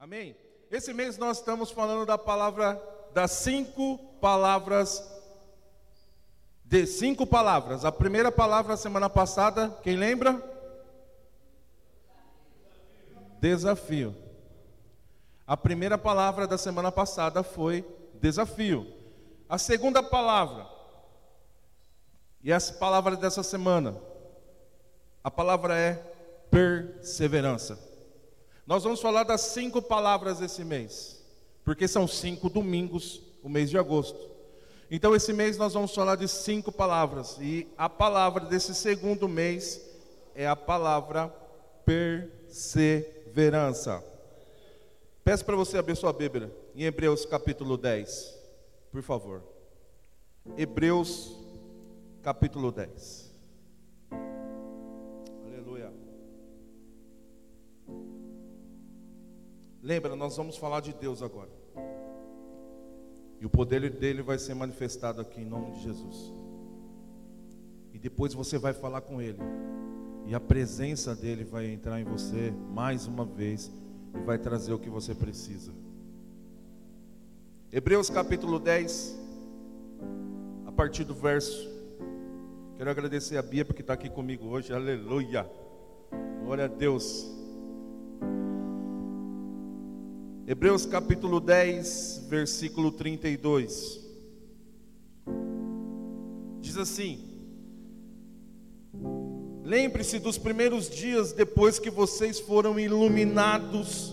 Amém? Esse mês nós estamos falando da palavra, das cinco palavras, de cinco palavras. A primeira palavra semana passada, quem lembra? Desafio. A primeira palavra da semana passada foi desafio. A segunda palavra, e essa palavra dessa semana, a palavra é perseverança. Nós vamos falar das cinco palavras esse mês, porque são cinco domingos, o mês de agosto. Então, esse mês nós vamos falar de cinco palavras, e a palavra desse segundo mês é a palavra perseverança. Peço para você abrir sua Bíblia em Hebreus capítulo 10, por favor. Hebreus capítulo 10. Lembra, nós vamos falar de Deus agora. E o poder dele vai ser manifestado aqui em nome de Jesus. E depois você vai falar com ele. E a presença dele vai entrar em você mais uma vez e vai trazer o que você precisa. Hebreus capítulo 10, a partir do verso. Quero agradecer a Bia porque está aqui comigo hoje. Aleluia. Glória a Deus. Hebreus capítulo 10, versículo 32. Diz assim: Lembre-se dos primeiros dias depois que vocês foram iluminados,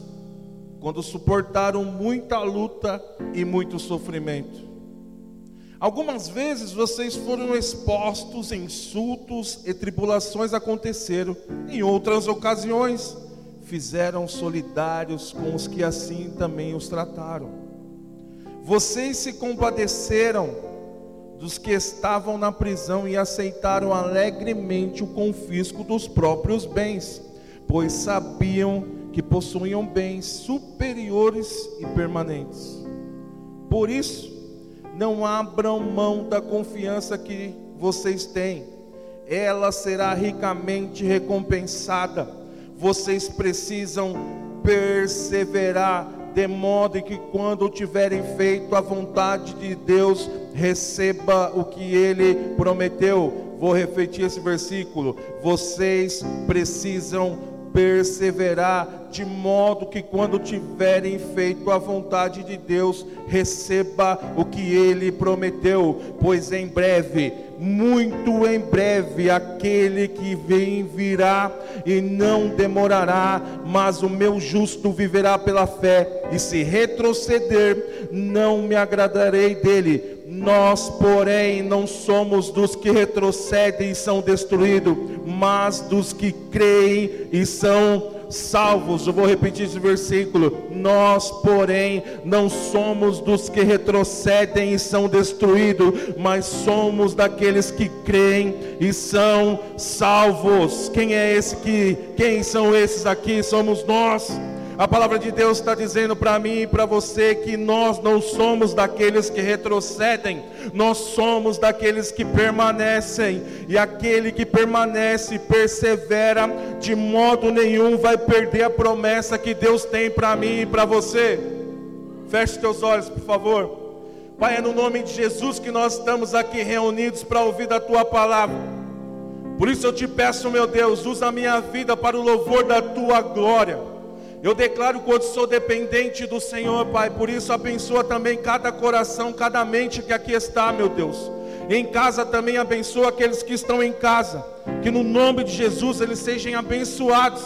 quando suportaram muita luta e muito sofrimento. Algumas vezes vocês foram expostos, insultos e tribulações aconteceram, em outras ocasiões fizeram solidários com os que assim também os trataram. Vocês se compadeceram dos que estavam na prisão e aceitaram alegremente o confisco dos próprios bens, pois sabiam que possuíam bens superiores e permanentes. Por isso, não abram mão da confiança que vocês têm, ela será ricamente recompensada vocês precisam perseverar, de modo que quando tiverem feito a vontade de Deus, receba o que ele prometeu. Vou repetir esse versículo. Vocês precisam perseverar, de modo que quando tiverem feito a vontade de Deus, receba o que ele prometeu, pois em breve muito em breve aquele que vem virá e não demorará, mas o meu justo viverá pela fé, e se retroceder, não me agradarei dele. Nós, porém, não somos dos que retrocedem e são destruídos, mas dos que creem e são salvos. Eu vou repetir esse versículo. Nós, porém, não somos dos que retrocedem e são destruídos, mas somos daqueles que creem e são salvos. Quem é esse que? Quem são esses aqui? Somos nós. A palavra de Deus está dizendo para mim e para você que nós não somos daqueles que retrocedem, nós somos daqueles que permanecem, e aquele que permanece persevera, de modo nenhum vai perder a promessa que Deus tem para mim e para você. Feche teus olhos, por favor. Pai, é no nome de Jesus que nós estamos aqui reunidos para ouvir da tua palavra. Por isso eu te peço, meu Deus, usa a minha vida para o louvor da tua glória. Eu declaro quanto sou dependente do Senhor, Pai. Por isso abençoa também cada coração, cada mente que aqui está, meu Deus. Em casa também abençoa aqueles que estão em casa. Que no nome de Jesus eles sejam abençoados.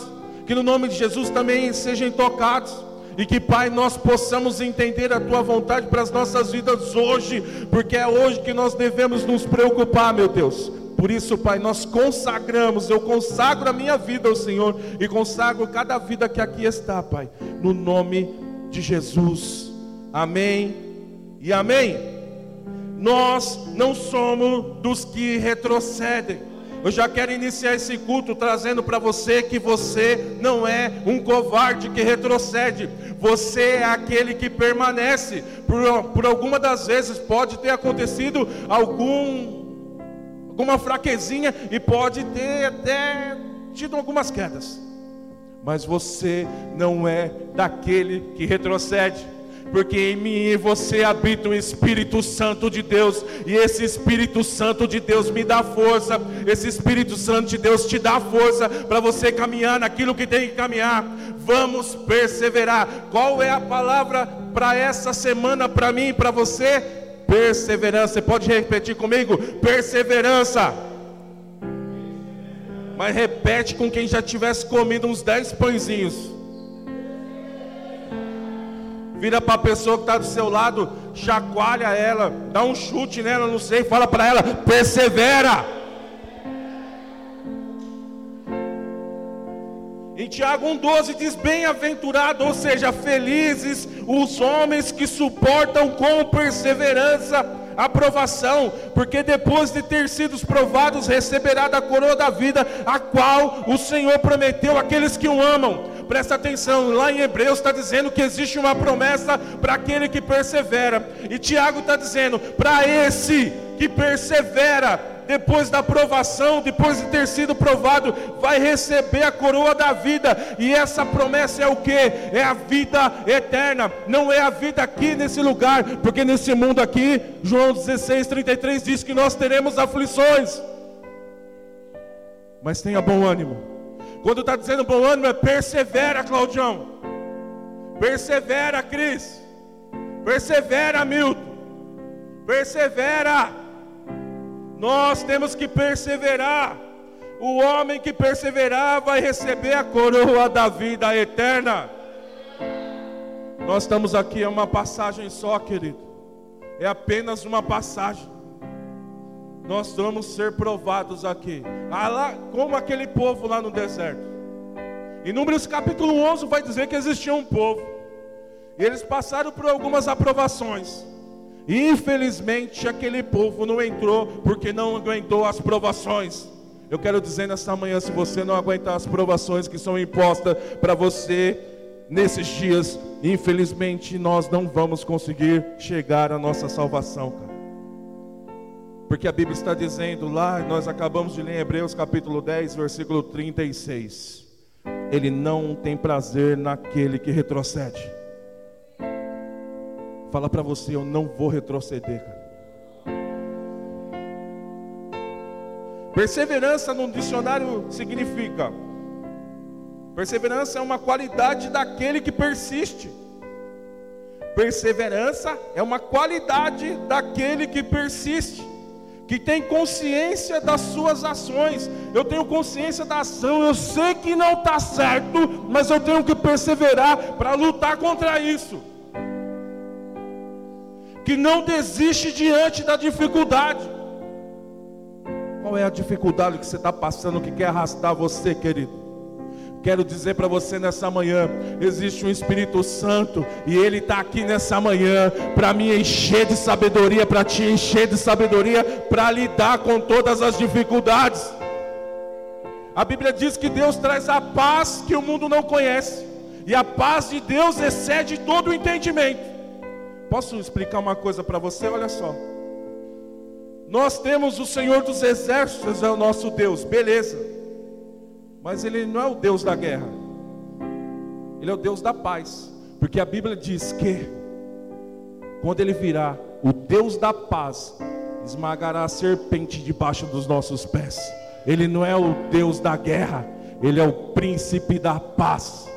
Que no nome de Jesus também sejam tocados. E que, Pai, nós possamos entender a Tua vontade para as nossas vidas hoje, porque é hoje que nós devemos nos preocupar, meu Deus. Por isso, Pai, nós consagramos, eu consagro a minha vida ao Senhor e consagro cada vida que aqui está, Pai, no nome de Jesus. Amém e amém. Nós não somos dos que retrocedem. Eu já quero iniciar esse culto trazendo para você que você não é um covarde que retrocede, você é aquele que permanece. Por, por alguma das vezes pode ter acontecido algum alguma fraquezinha e pode ter até tido algumas quedas. mas você não é daquele que retrocede porque em mim e você habita o Espírito Santo de Deus, e esse Espírito Santo de Deus me dá força, esse Espírito Santo de Deus te dá força para você caminhar naquilo que tem que caminhar. Vamos perseverar. Qual é a palavra para essa semana para mim e para você? Perseverança. Você pode repetir comigo? Perseverança. Mas repete com quem já tivesse comido uns dez pãezinhos. Vira para a pessoa que está do seu lado, chacoalha ela, dá um chute nela, não sei, fala para ela, persevera. Em Tiago 1,12 diz: Bem-aventurado, ou seja, felizes os homens que suportam com perseverança a provação, porque depois de ter sido provados, receberá da coroa da vida, a qual o Senhor prometeu àqueles que o amam. Presta atenção, lá em Hebreus está dizendo que existe uma promessa para aquele que persevera, e Tiago está dizendo: para esse que persevera, depois da provação, depois de ter sido provado, vai receber a coroa da vida, e essa promessa é o que? É a vida eterna, não é a vida aqui nesse lugar, porque nesse mundo aqui, João 16, 33 diz que nós teremos aflições, mas tenha bom ânimo quando está dizendo bom ânimo, é persevera, Claudião. Persevera, Cris. Persevera, Milton. Persevera. Nós temos que perseverar. O homem que perseverar vai receber a coroa da vida eterna. Nós estamos aqui, é uma passagem só, querido. É apenas uma passagem nós vamos ser provados aqui, ah, como aquele povo lá no deserto. Em Números capítulo 11 vai dizer que existia um povo, e eles passaram por algumas aprovações, infelizmente aquele povo não entrou, porque não aguentou as provações. Eu quero dizer nesta manhã: se você não aguentar as provações que são impostas para você nesses dias, infelizmente nós não vamos conseguir chegar à nossa salvação, cara. Porque a Bíblia está dizendo lá, nós acabamos de ler em Hebreus capítulo 10, versículo 36. Ele não tem prazer naquele que retrocede. Fala para você, eu não vou retroceder, cara. Perseverança no dicionário significa Perseverança é uma qualidade daquele que persiste. Perseverança é uma qualidade daquele que persiste que tem consciência das suas ações. Eu tenho consciência da ação, eu sei que não está certo, mas eu tenho que perseverar para lutar contra isso. Que não desiste diante da dificuldade. Qual é a dificuldade que você está passando que quer arrastar você, querido? Quero dizer para você nessa manhã: existe um Espírito Santo e Ele está aqui nessa manhã para me encher de sabedoria, para te encher de sabedoria, para lidar com todas as dificuldades. A Bíblia diz que Deus traz a paz que o mundo não conhece, e a paz de Deus excede todo o entendimento. Posso explicar uma coisa para você? Olha só. Nós temos o Senhor dos Exércitos, é o nosso Deus, beleza. Mas ele não é o Deus da guerra. Ele é o Deus da paz. Porque a Bíblia diz que quando ele virá, o Deus da paz esmagará a serpente debaixo dos nossos pés. Ele não é o Deus da guerra, ele é o príncipe da paz.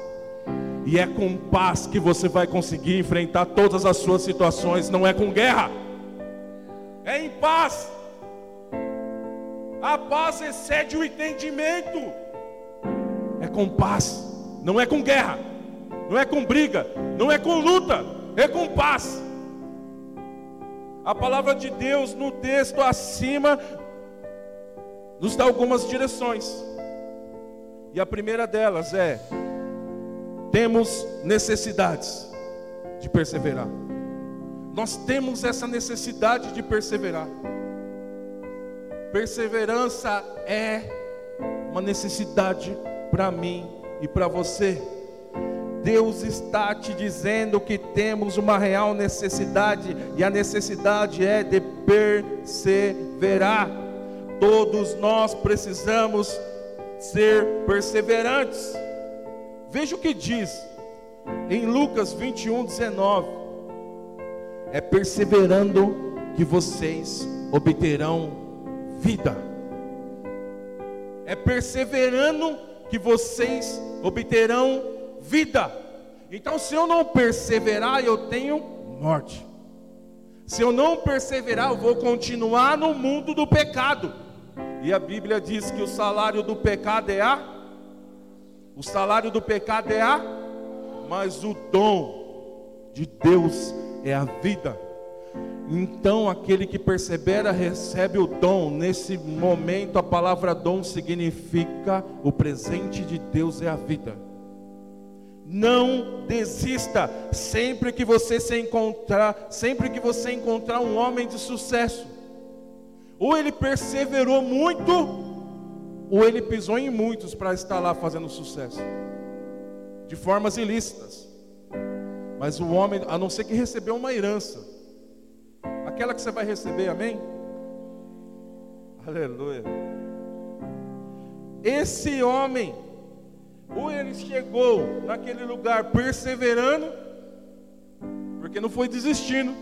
E é com paz que você vai conseguir enfrentar todas as suas situações, não é com guerra. É em paz. A paz excede o entendimento é com paz, não é com guerra, não é com briga, não é com luta, é com paz. A palavra de Deus no texto acima nos dá algumas direções. E a primeira delas é: temos necessidades de perseverar. Nós temos essa necessidade de perseverar. Perseverança é uma necessidade para mim e para você. Deus está te dizendo que temos uma real necessidade, e a necessidade é de perseverar. Todos nós precisamos ser perseverantes. Veja o que diz em Lucas 21, 19: É perseverando que vocês obterão vida. É perseverando que vocês obterão vida. Então, se eu não perseverar, eu tenho morte. Se eu não perseverar, eu vou continuar no mundo do pecado. E a Bíblia diz que o salário do pecado é a o salário do pecado é a mas o dom de Deus é a vida. Então, aquele que persevera recebe o dom. Nesse momento, a palavra dom significa o presente de Deus é a vida. Não desista. Sempre que você se encontrar, sempre que você encontrar um homem de sucesso, ou ele perseverou muito, ou ele pisou em muitos para estar lá fazendo sucesso, de formas ilícitas. Mas o homem, a não ser que recebeu uma herança, aquela que você vai receber, amém? Aleluia. Esse homem ou ele chegou naquele lugar perseverando, porque não foi desistindo,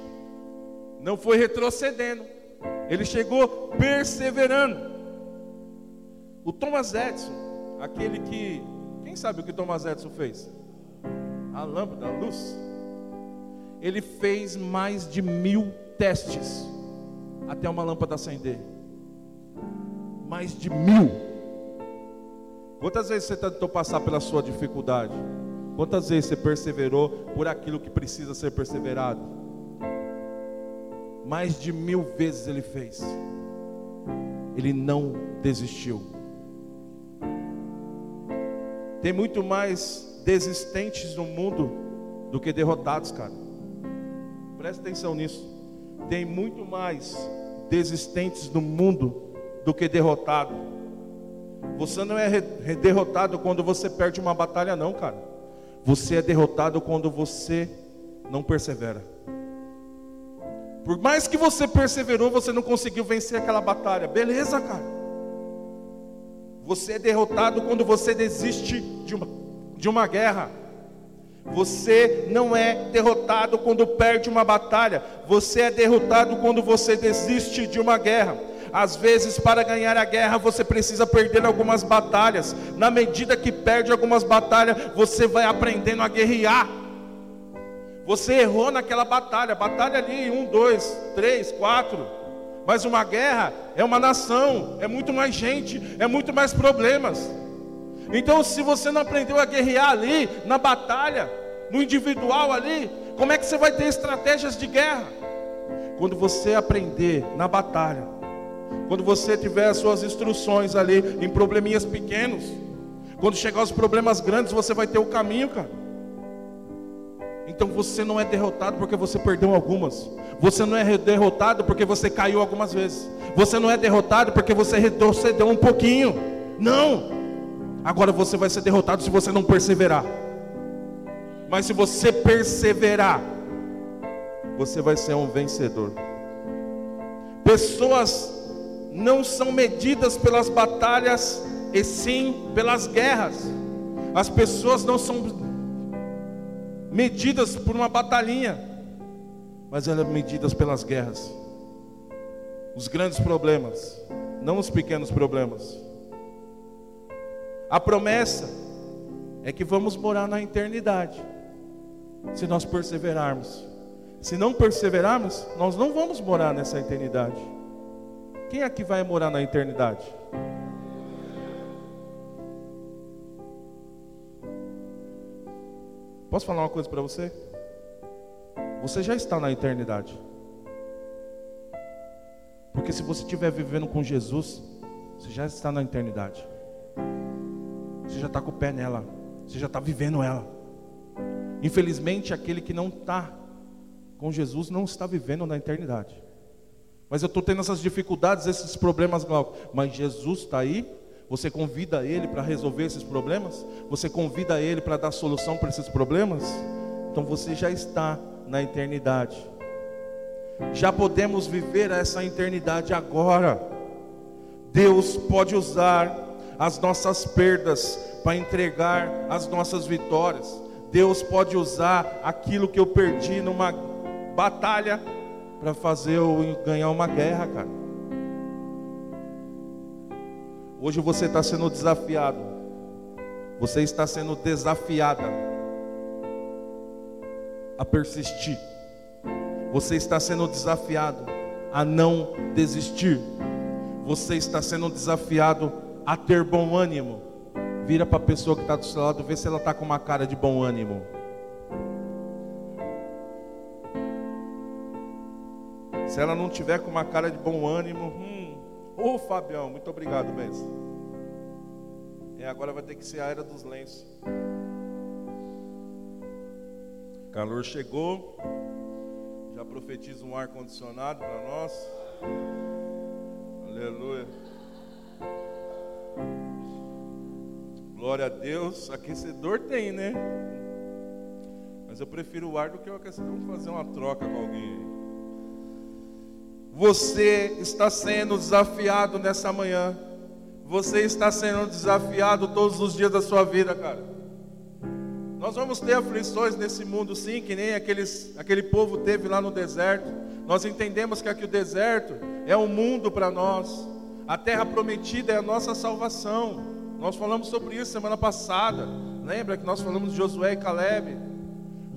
não foi retrocedendo, ele chegou perseverando. O Thomas Edison, aquele que, quem sabe o que Thomas Edison fez? A lâmpada, a luz. Ele fez mais de mil testes até uma lâmpada acender. Mais de mil. Quantas vezes você tentou passar pela sua dificuldade? Quantas vezes você perseverou por aquilo que precisa ser perseverado? Mais de mil vezes ele fez. Ele não desistiu. Tem muito mais desistentes no mundo do que derrotados, cara. Presta atenção nisso. Tem muito mais desistentes no mundo do que derrotados. Você não é derrotado quando você perde uma batalha, não, cara. Você é derrotado quando você não persevera. Por mais que você perseverou, você não conseguiu vencer aquela batalha. Beleza, cara. Você é derrotado quando você desiste de uma, de uma guerra. Você não é derrotado quando perde uma batalha. Você é derrotado quando você desiste de uma guerra. Às vezes, para ganhar a guerra, você precisa perder algumas batalhas. Na medida que perde algumas batalhas, você vai aprendendo a guerrear. Você errou naquela batalha, batalha ali, um, dois, três, quatro. Mas uma guerra é uma nação, é muito mais gente, é muito mais problemas. Então, se você não aprendeu a guerrear ali, na batalha, no individual ali, como é que você vai ter estratégias de guerra? Quando você aprender na batalha, quando você tiver as suas instruções ali em probleminhas pequenos, quando chegar os problemas grandes, você vai ter o caminho, cara. Então você não é derrotado porque você perdeu algumas. Você não é derrotado porque você caiu algumas vezes. Você não é derrotado porque você retrocedeu um pouquinho. Não. Agora você vai ser derrotado se você não perseverar. Mas se você perseverar, você vai ser um vencedor. Pessoas não são medidas pelas batalhas, e sim pelas guerras. As pessoas não são medidas por uma batalhinha, mas elas são medidas pelas guerras. Os grandes problemas, não os pequenos problemas. A promessa é que vamos morar na eternidade, se nós perseverarmos. Se não perseverarmos, nós não vamos morar nessa eternidade. Quem aqui vai morar na eternidade? Posso falar uma coisa para você? Você já está na eternidade. Porque se você estiver vivendo com Jesus, você já está na eternidade. Você já está com o pé nela. Você já está vivendo ela. Infelizmente, aquele que não está com Jesus não está vivendo na eternidade. Mas eu estou tendo essas dificuldades, esses problemas, mas Jesus está aí. Você convida Ele para resolver esses problemas? Você convida Ele para dar solução para esses problemas? Então você já está na eternidade. Já podemos viver essa eternidade agora. Deus pode usar as nossas perdas para entregar as nossas vitórias. Deus pode usar aquilo que eu perdi numa batalha para fazer eu ganhar uma guerra, cara. Hoje você está sendo desafiado. Você está sendo desafiada a persistir. Você está sendo desafiado a não desistir. Você está sendo desafiado a ter bom ânimo. Vira para a pessoa que está do seu lado, vê se ela está com uma cara de bom ânimo. Se ela não tiver com uma cara de bom ânimo, hum, ô Fabião, muito obrigado, mestre. É, agora vai ter que ser a era dos lenços. Calor chegou. Já profetiza um ar condicionado para nós. Aleluia. Glória a Deus. Aquecedor tem, né? Mas eu prefiro o ar do que o aquecedor. Vamos fazer uma troca com alguém. Você está sendo desafiado nessa manhã. Você está sendo desafiado todos os dias da sua vida, cara. Nós vamos ter aflições nesse mundo, sim, que nem aqueles, aquele povo teve lá no deserto. Nós entendemos que aqui o deserto é um mundo para nós. A terra prometida é a nossa salvação. Nós falamos sobre isso semana passada. Lembra que nós falamos de Josué e Caleb?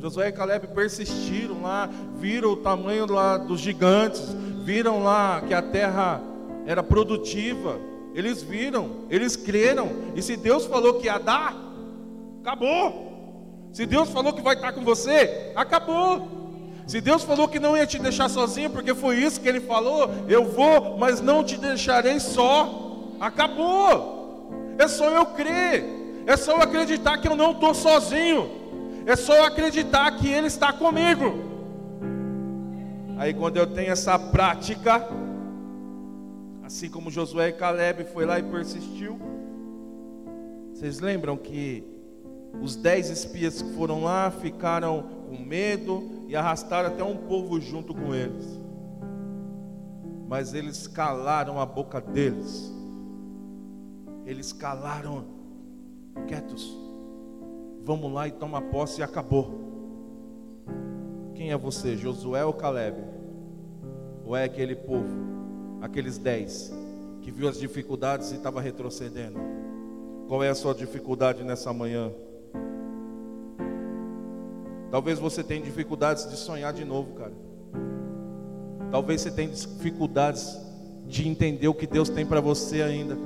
Josué e Caleb persistiram lá, viram o tamanho lá dos gigantes, viram lá que a terra era produtiva. Eles viram, eles creram. E se Deus falou que ia dar, acabou. Se Deus falou que vai estar com você, acabou. Se Deus falou que não ia te deixar sozinho, porque foi isso que Ele falou, eu vou, mas não te deixarei só. Acabou. É só eu crer. É só eu acreditar que eu não estou sozinho. É só eu acreditar que Ele está comigo. Aí quando eu tenho essa prática, assim como Josué e Caleb foi lá e persistiu, vocês lembram que os dez espias que foram lá ficaram com medo e arrastaram até um povo junto com eles. Mas eles calaram a boca deles eles calaram, quietos. Vamos lá e toma posse e acabou. Quem é você, Josué ou Caleb? Ou é aquele povo, aqueles dez, que viu as dificuldades e estava retrocedendo? Qual é a sua dificuldade nessa manhã? Talvez você tenha dificuldades de sonhar de novo, cara. Talvez você tenha dificuldades de entender o que Deus tem para você ainda.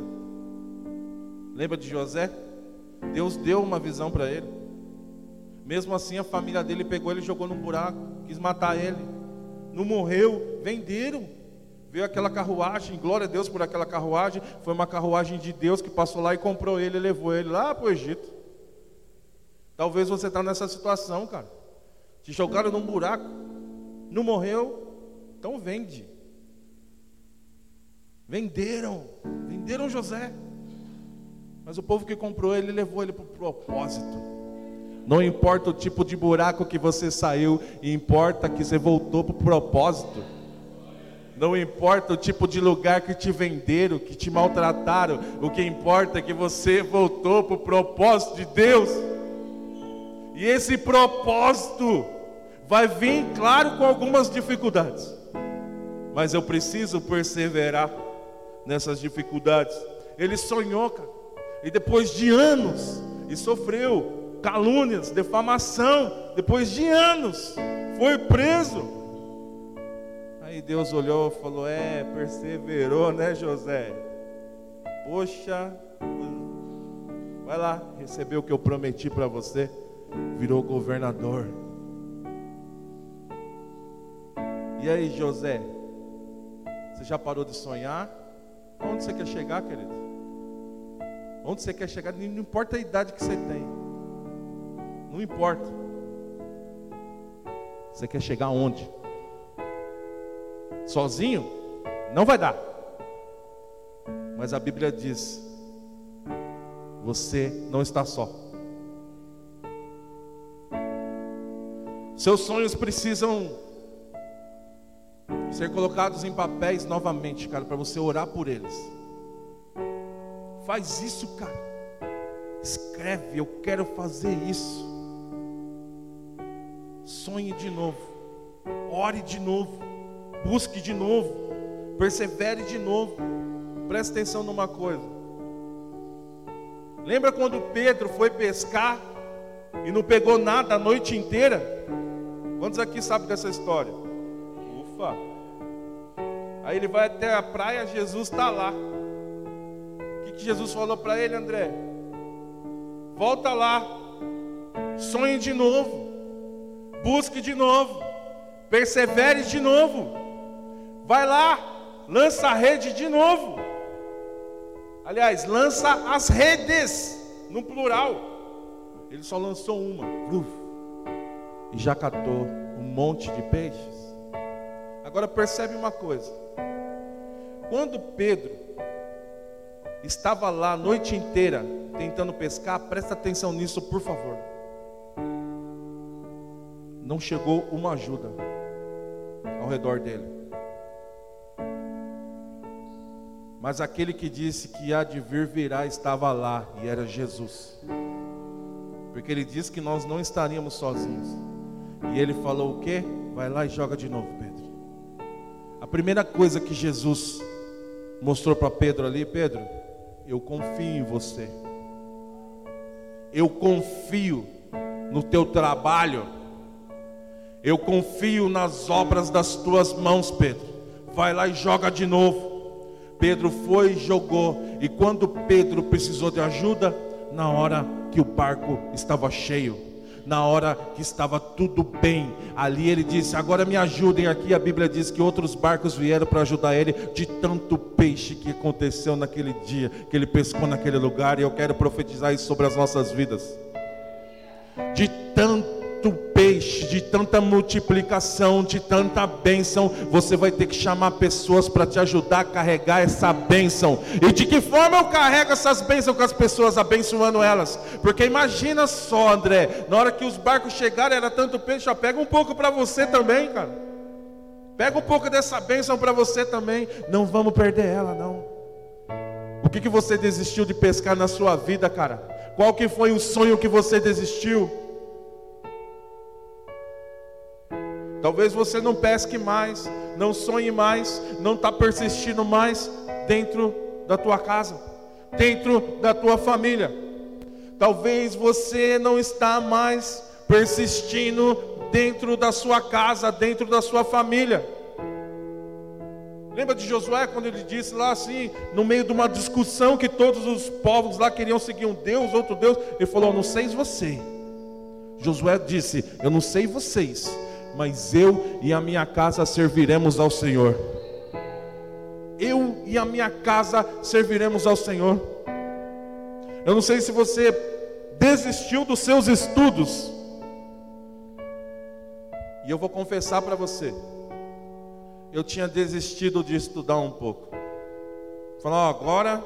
Lembra de José? Deus deu uma visão para ele. Mesmo assim, a família dele pegou ele e jogou num buraco, quis matar ele. Não morreu, venderam. Veio aquela carruagem, glória a Deus por aquela carruagem. Foi uma carruagem de Deus que passou lá e comprou ele levou ele lá para o Egito. Talvez você está nessa situação, cara. Te jogaram num buraco, não morreu, então vende. Venderam, venderam José. Mas o povo que comprou ele levou ele para o propósito. Não importa o tipo de buraco que você saiu, importa que você voltou para o propósito. Não importa o tipo de lugar que te venderam, que te maltrataram, o que importa é que você voltou para o propósito de Deus. E esse propósito vai vir, claro, com algumas dificuldades, mas eu preciso perseverar nessas dificuldades. Ele sonhou, cara. E depois de anos, e sofreu calúnias, defamação, depois de anos, foi preso. Aí Deus olhou e falou: É, perseverou, né, José? Poxa, vai lá, recebeu o que eu prometi para você, virou governador. E aí, José, você já parou de sonhar? Onde você quer chegar, querido? Onde você quer chegar, não importa a idade que você tem. Não importa. Você quer chegar onde? Sozinho? Não vai dar. Mas a Bíblia diz: você não está só. Seus sonhos precisam ser colocados em papéis novamente, cara, para você orar por eles Faz isso, cara. Escreve, eu quero fazer isso. Sonhe de novo. Ore de novo. Busque de novo. Persevere de novo. Preste atenção numa coisa. Lembra quando Pedro foi pescar e não pegou nada a noite inteira? Quantos aqui sabem dessa história? Ufa! Aí ele vai até a praia, Jesus está lá. O que, que Jesus falou para ele, André? Volta lá, sonhe de novo, busque de novo, persevere de novo, vai lá, lança a rede de novo. Aliás, lança as redes, no plural. Ele só lançou uma, e já catou um monte de peixes. Agora percebe uma coisa: quando Pedro estava lá a noite inteira tentando pescar, presta atenção nisso, por favor. Não chegou uma ajuda ao redor dele. Mas aquele que disse que há de vir virá estava lá e era Jesus. Porque ele disse que nós não estaríamos sozinhos. E ele falou o quê? Vai lá e joga de novo, Pedro. A primeira coisa que Jesus mostrou para Pedro ali, Pedro, eu confio em você. Eu confio no teu trabalho. Eu confio nas obras das tuas mãos, Pedro. Vai lá e joga de novo. Pedro foi e jogou. E quando Pedro precisou de ajuda, na hora que o barco estava cheio, na hora que estava tudo bem, ali ele disse: Agora me ajudem aqui. A Bíblia diz que outros barcos vieram para ajudar ele, de tanto peixe que aconteceu naquele dia, que ele pescou naquele lugar. E eu quero profetizar isso sobre as nossas vidas. De tanto peixe, de tanta multiplicação, de tanta bênção, você vai ter que chamar pessoas para te ajudar a carregar essa bênção. E de que forma eu carrego essas bênçãos com as pessoas, abençoando elas? Porque imagina só, André, na hora que os barcos chegaram, era tanto peixe, ó, pega um pouco para você também, cara. Pega um pouco dessa bênção para você também. Não vamos perder ela, não. O que, que você desistiu de pescar na sua vida, cara? Qual que foi o sonho que você desistiu? Talvez você não pesque mais, não sonhe mais, não está persistindo mais dentro da tua casa, dentro da tua família. Talvez você não está mais persistindo dentro da sua casa, dentro da sua família. Lembra de Josué quando ele disse lá assim, no meio de uma discussão que todos os povos lá queriam seguir um Deus, outro Deus, ele falou: "Não sei você". Josué disse: "Eu não sei vocês, mas eu e a minha casa serviremos ao Senhor. Eu e a minha casa serviremos ao Senhor. Eu não sei se você desistiu dos seus estudos. E eu vou confessar para você, eu tinha desistido de estudar um pouco. Falar, agora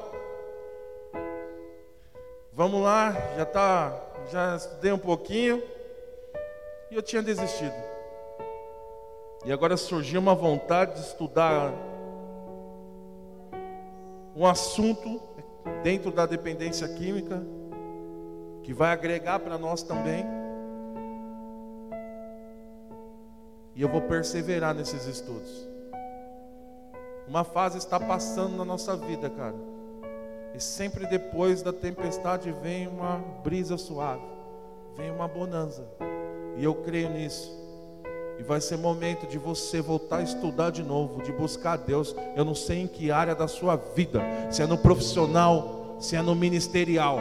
vamos lá, já tá, já estudei um pouquinho e eu tinha desistido. E agora surgiu uma vontade de estudar um assunto dentro da dependência química que vai agregar para nós também. E eu vou perseverar nesses estudos. Uma fase está passando na nossa vida, cara. E sempre depois da tempestade vem uma brisa suave, vem uma bonança. E eu creio nisso. E vai ser momento de você voltar a estudar de novo, de buscar a Deus. Eu não sei em que área da sua vida, se é no profissional, se é no ministerial.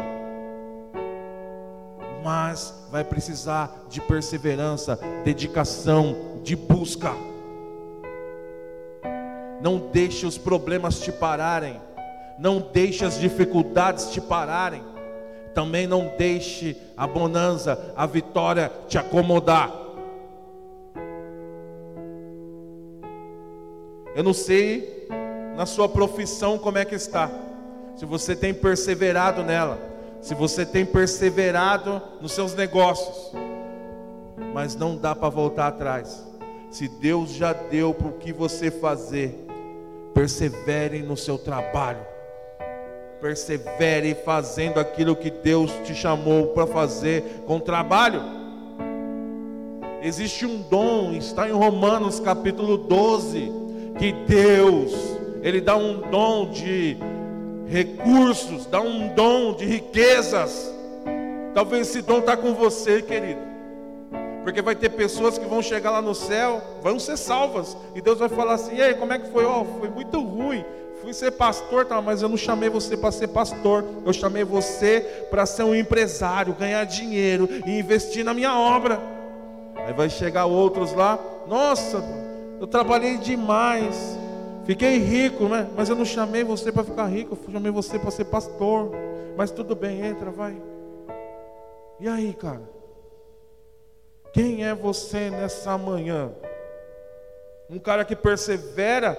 Mas vai precisar de perseverança, dedicação, de busca. Não deixe os problemas te pararem. Não deixe as dificuldades te pararem. Também não deixe a bonança, a vitória te acomodar. Eu não sei na sua profissão como é que está. Se você tem perseverado nela, se você tem perseverado nos seus negócios, mas não dá para voltar atrás. Se Deus já deu para o que você fazer, persevere no seu trabalho. Persevere fazendo aquilo que Deus te chamou para fazer com trabalho. Existe um dom, está em Romanos capítulo 12, que Deus, Ele dá um dom de recursos, dá um dom de riquezas. Talvez esse dom está com você, querido. Porque vai ter pessoas que vão chegar lá no céu, vão ser salvas. E Deus vai falar assim: Ei, como é que foi? Oh, foi muito ruim fui ser pastor, tá, mas eu não chamei você para ser pastor. Eu chamei você para ser um empresário, ganhar dinheiro e investir na minha obra. Aí vai chegar outros lá, nossa, eu trabalhei demais, fiquei rico, né? Mas eu não chamei você para ficar rico, eu chamei você para ser pastor. Mas tudo bem, entra, vai. E aí, cara? Quem é você nessa manhã? Um cara que persevera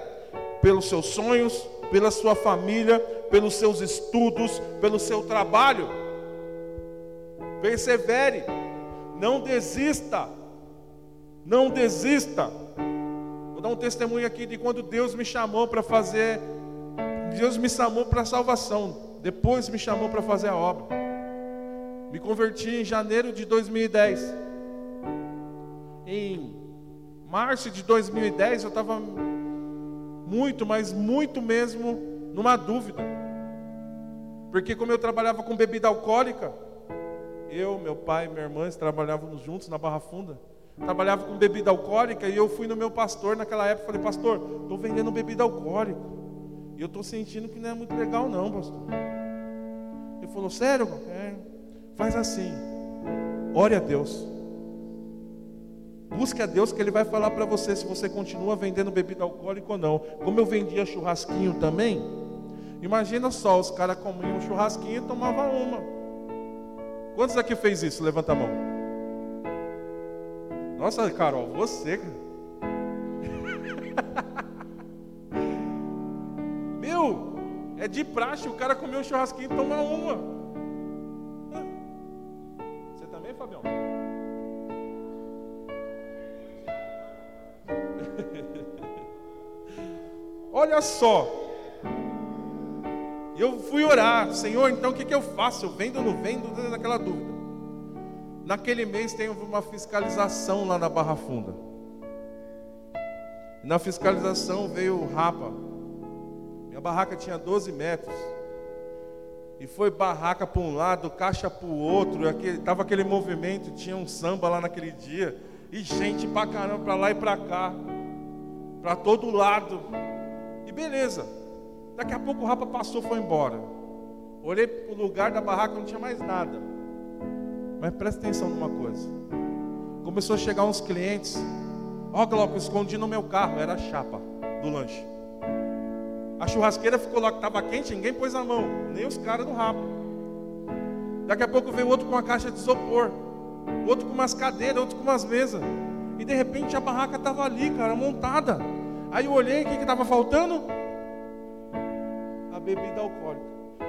pelos seus sonhos, pela sua família, pelos seus estudos, pelo seu trabalho. Persevere, não desista, não desista. Dar um testemunho aqui de quando Deus me chamou para fazer, Deus me chamou para a salvação, depois me chamou para fazer a obra. Me converti em janeiro de 2010. Em março de 2010 eu estava muito, mas muito mesmo numa dúvida. Porque como eu trabalhava com bebida alcoólica, eu, meu pai e minha irmã trabalhávamos juntos na Barra Funda. Trabalhava com bebida alcoólica e eu fui no meu pastor naquela época, falei: "Pastor, estou vendendo bebida alcoólica. E eu estou sentindo que não é muito legal não, pastor". Ele falou: "Sério? É, faz assim. Ore a Deus. Busque a Deus que Ele vai falar para você se você continua vendendo bebida alcoólica ou não. Como eu vendia churrasquinho também, imagina só, os caras comiam churrasquinho e tomavam uma. Quantos aqui fez isso? Levanta a mão. Nossa, Carol, você. Meu, é de praxe o cara comer um churrasquinho e tomar uma. Você também, Fabião? Olha só. Eu fui orar, Senhor, então o que, que eu faço? Eu vendo ou não vendo? Naquela dúvida. Naquele mês tem uma fiscalização lá na Barra Funda. Na fiscalização veio o Rapa. Minha barraca tinha 12 metros. E foi barraca para um lado, caixa para o outro. Aquele, tava aquele movimento, tinha um samba lá naquele dia. E gente pra caramba, para lá e para cá. Para todo lado. E beleza. Daqui a pouco o rapa passou foi embora. Olhei para o lugar da barraca, não tinha mais nada. Mas presta atenção numa coisa. Começou a chegar uns clientes. Ó, oh, Glauco, escondi no meu carro. Era a chapa do lanche. A churrasqueira ficou lá que estava quente, ninguém pôs a mão. Nem os caras do rapa. Daqui a pouco veio outro com uma caixa de isopor. Outro com umas cadeiras, outro com umas mesas. E de repente a barraca estava ali, cara, montada. Aí eu olhei, o que estava faltando? A bebida alcoólica.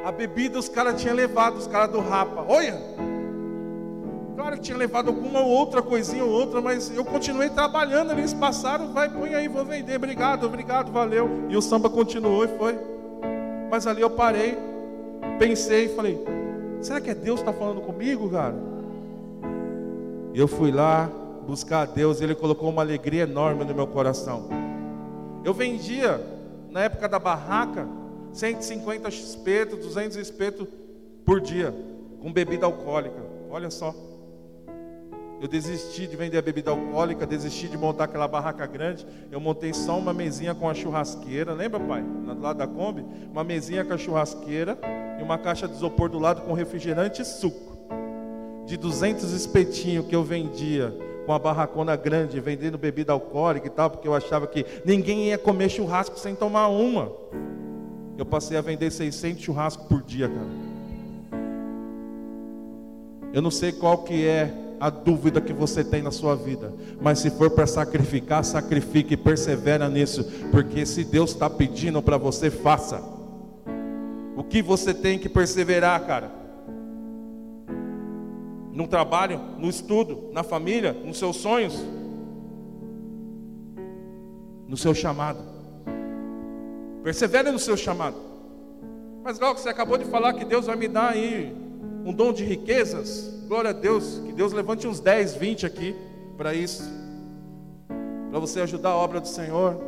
A bebida os caras tinham levado, os caras do rapa. Olha! Claro que tinha levado alguma outra coisinha ou outra, mas eu continuei trabalhando, eles passaram, vai, põe aí, vou vender, obrigado, obrigado, valeu. E o samba continuou e foi. Mas ali eu parei, pensei e falei, será que é Deus que está falando comigo, cara? Eu fui lá buscar a Deus, Ele colocou uma alegria enorme no meu coração. Eu vendia, na época da barraca, 150 espetos, 200 espetos por dia, com bebida alcoólica. Olha só. Eu desisti de vender a bebida alcoólica, desisti de montar aquela barraca grande. Eu montei só uma mesinha com a churrasqueira. Lembra, pai? Do lado da Kombi? Uma mesinha com a churrasqueira e uma caixa de isopor do lado com refrigerante e suco. De 200 espetinhos que eu vendia com a barracona grande, vendendo bebida alcoólica e tal, porque eu achava que ninguém ia comer churrasco sem tomar uma. Eu passei a vender 600 churrascos por dia, cara. Eu não sei qual que é a dúvida que você tem na sua vida, mas se for para sacrificar, sacrifique e persevera nisso, porque se Deus está pedindo para você, faça. O que você tem que perseverar, cara? no trabalho, no estudo, na família, nos seus sonhos, no seu chamado. Persevere no seu chamado. Mas Glauco, você acabou de falar que Deus vai me dar aí um dom de riquezas. Glória a Deus, que Deus levante uns 10, 20 aqui para isso. Para você ajudar a obra do Senhor.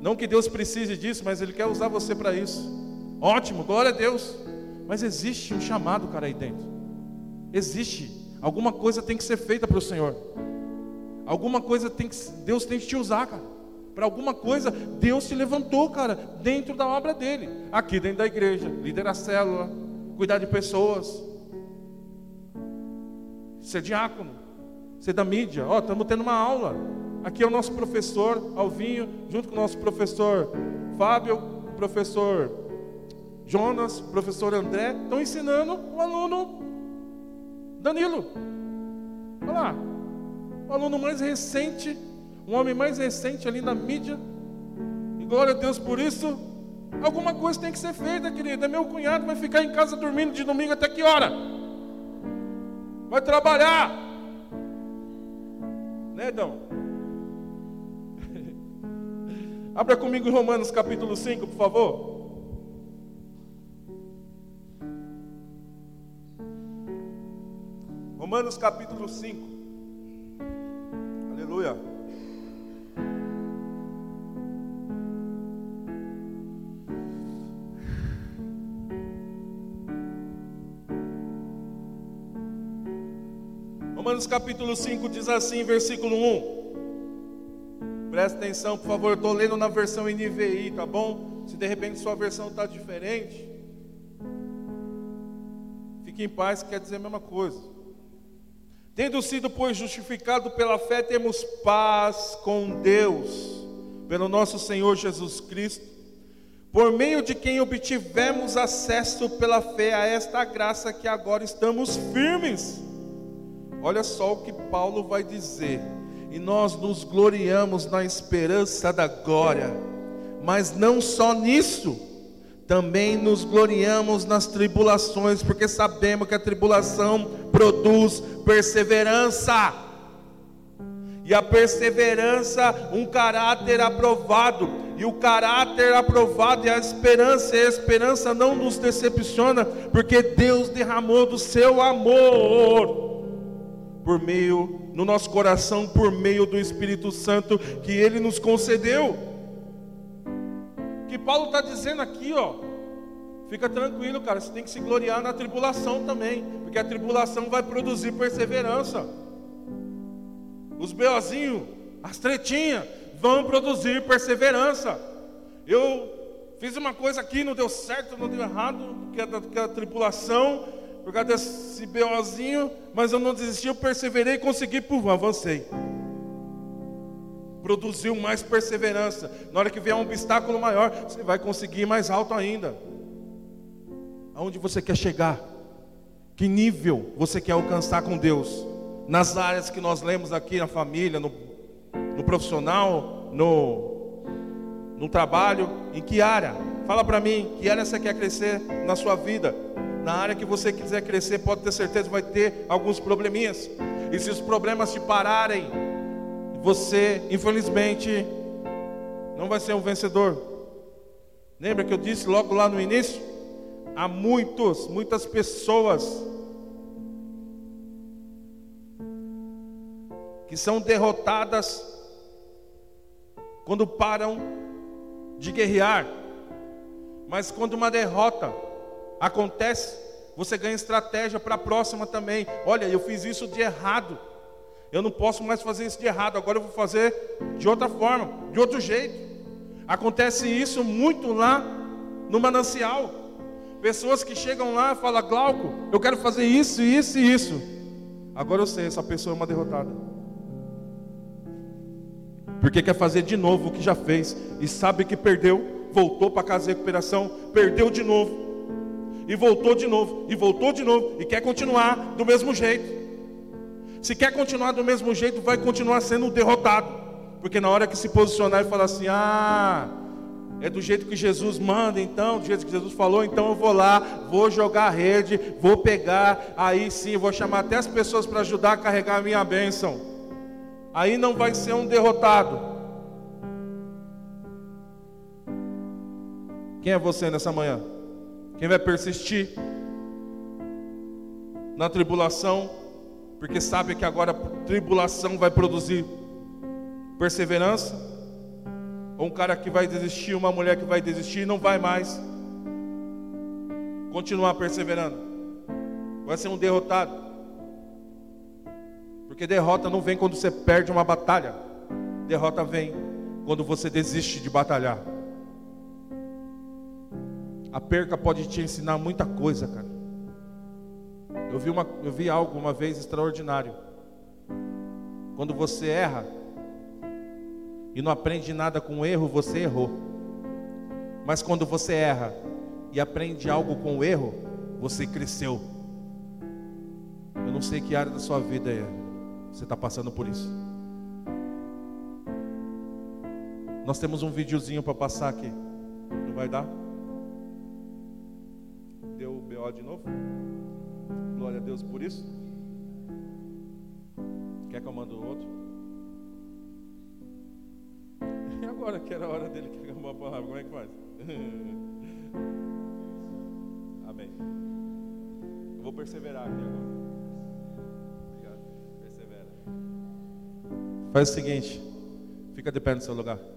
Não que Deus precise disso, mas Ele quer usar você para isso. Ótimo, glória a Deus. Mas existe um chamado, cara, aí dentro. Existe. Alguma coisa tem que ser feita para o Senhor. Alguma coisa tem que Deus tem que te usar, cara. Para alguma coisa, Deus te levantou, cara, dentro da obra dele. Aqui dentro da igreja, liderar célula, cuidar de pessoas. Ser diácono, ser da mídia. Ó, estamos tendo uma aula. Aqui é o nosso professor Alvinho, junto com o nosso professor Fábio, professor Jonas, professor André, estão ensinando o aluno Danilo. Olha lá, o aluno mais recente um homem mais recente ali na mídia. E glória a Deus por isso. Alguma coisa tem que ser feita, querida. Meu cunhado vai ficar em casa dormindo de domingo até que hora? Vai trabalhar. Né, Dão? Abra comigo em Romanos capítulo 5, por favor. Romanos capítulo 5. Aleluia. Romanos capítulo 5 diz assim, versículo 1. Presta atenção, por favor, eu estou lendo na versão NVI, tá bom? Se de repente sua versão está diferente, fique em paz, quer dizer a mesma coisa. Tendo sido, pois, justificado pela fé, temos paz com Deus, pelo nosso Senhor Jesus Cristo, por meio de quem obtivemos acesso pela fé a esta graça que agora estamos firmes. Olha só o que Paulo vai dizer. E nós nos gloriamos na esperança da glória. Mas não só nisso, também nos gloriamos nas tribulações, porque sabemos que a tribulação produz perseverança. E a perseverança, um caráter aprovado. E o caráter aprovado é a esperança. E a esperança não nos decepciona, porque Deus derramou do seu amor por meio, no nosso coração, por meio do Espírito Santo que Ele nos concedeu. Que Paulo está dizendo aqui, ó. Fica tranquilo, cara. Você tem que se gloriar na tribulação também, porque a tribulação vai produzir perseverança. Os beozinhos, as tretinhas, vão produzir perseverança. Eu fiz uma coisa aqui, não deu certo, não deu errado, que é, que é a tribulação por causa desse BOzinho, mas eu não desisti, eu perseverei e consegui, pum, avancei. Produziu mais perseverança. Na hora que vier um obstáculo maior, você vai conseguir mais alto ainda. Aonde você quer chegar? Que nível você quer alcançar com Deus? Nas áreas que nós lemos aqui na família, no, no profissional, no, no trabalho, em que área? Fala para mim, que área você quer crescer na sua vida? Na área que você quiser crescer, pode ter certeza vai ter alguns probleminhas. E se os problemas te pararem, você, infelizmente, não vai ser um vencedor. Lembra que eu disse logo lá no início? Há muitos, muitas pessoas que são derrotadas quando param de guerrear. Mas quando uma derrota acontece, você ganha estratégia para a próxima também. Olha, eu fiz isso de errado. Eu não posso mais fazer isso de errado. Agora eu vou fazer de outra forma, de outro jeito. Acontece isso muito lá no manancial. Pessoas que chegam lá e falam, Glauco, eu quero fazer isso, isso e isso. Agora eu sei, essa pessoa é uma derrotada. Porque quer fazer de novo o que já fez e sabe que perdeu, voltou para casa de recuperação, perdeu de novo e voltou de novo, e voltou de novo, e quer continuar do mesmo jeito. Se quer continuar do mesmo jeito, vai continuar sendo derrotado, porque na hora que se posicionar e falar assim: ah, é do jeito que Jesus manda, então, do jeito que Jesus falou, então eu vou lá, vou jogar a rede, vou pegar, aí sim, vou chamar até as pessoas para ajudar a carregar a minha bênção. Aí não vai ser um derrotado. Quem é você nessa manhã? Quem vai persistir na tribulação, porque sabe que agora a tribulação vai produzir perseverança? Ou um cara que vai desistir, uma mulher que vai desistir e não vai mais continuar perseverando? Vai ser um derrotado. Porque derrota não vem quando você perde uma batalha. Derrota vem quando você desiste de batalhar. A perca pode te ensinar muita coisa, cara. Eu vi, uma, eu vi algo uma vez extraordinário. Quando você erra e não aprende nada com o erro, você errou. Mas quando você erra e aprende algo com o erro, você cresceu. Eu não sei que área da sua vida é. Você está passando por isso. Nós temos um videozinho para passar aqui. Não vai dar? BO de novo? Glória a Deus por isso. Quer que eu mando outro? E agora que era a hora dele que uma palavra, como é que faz? Amém. Eu vou perseverar aqui agora. Obrigado. Persevera. Faz o seguinte, fica de pé no seu lugar.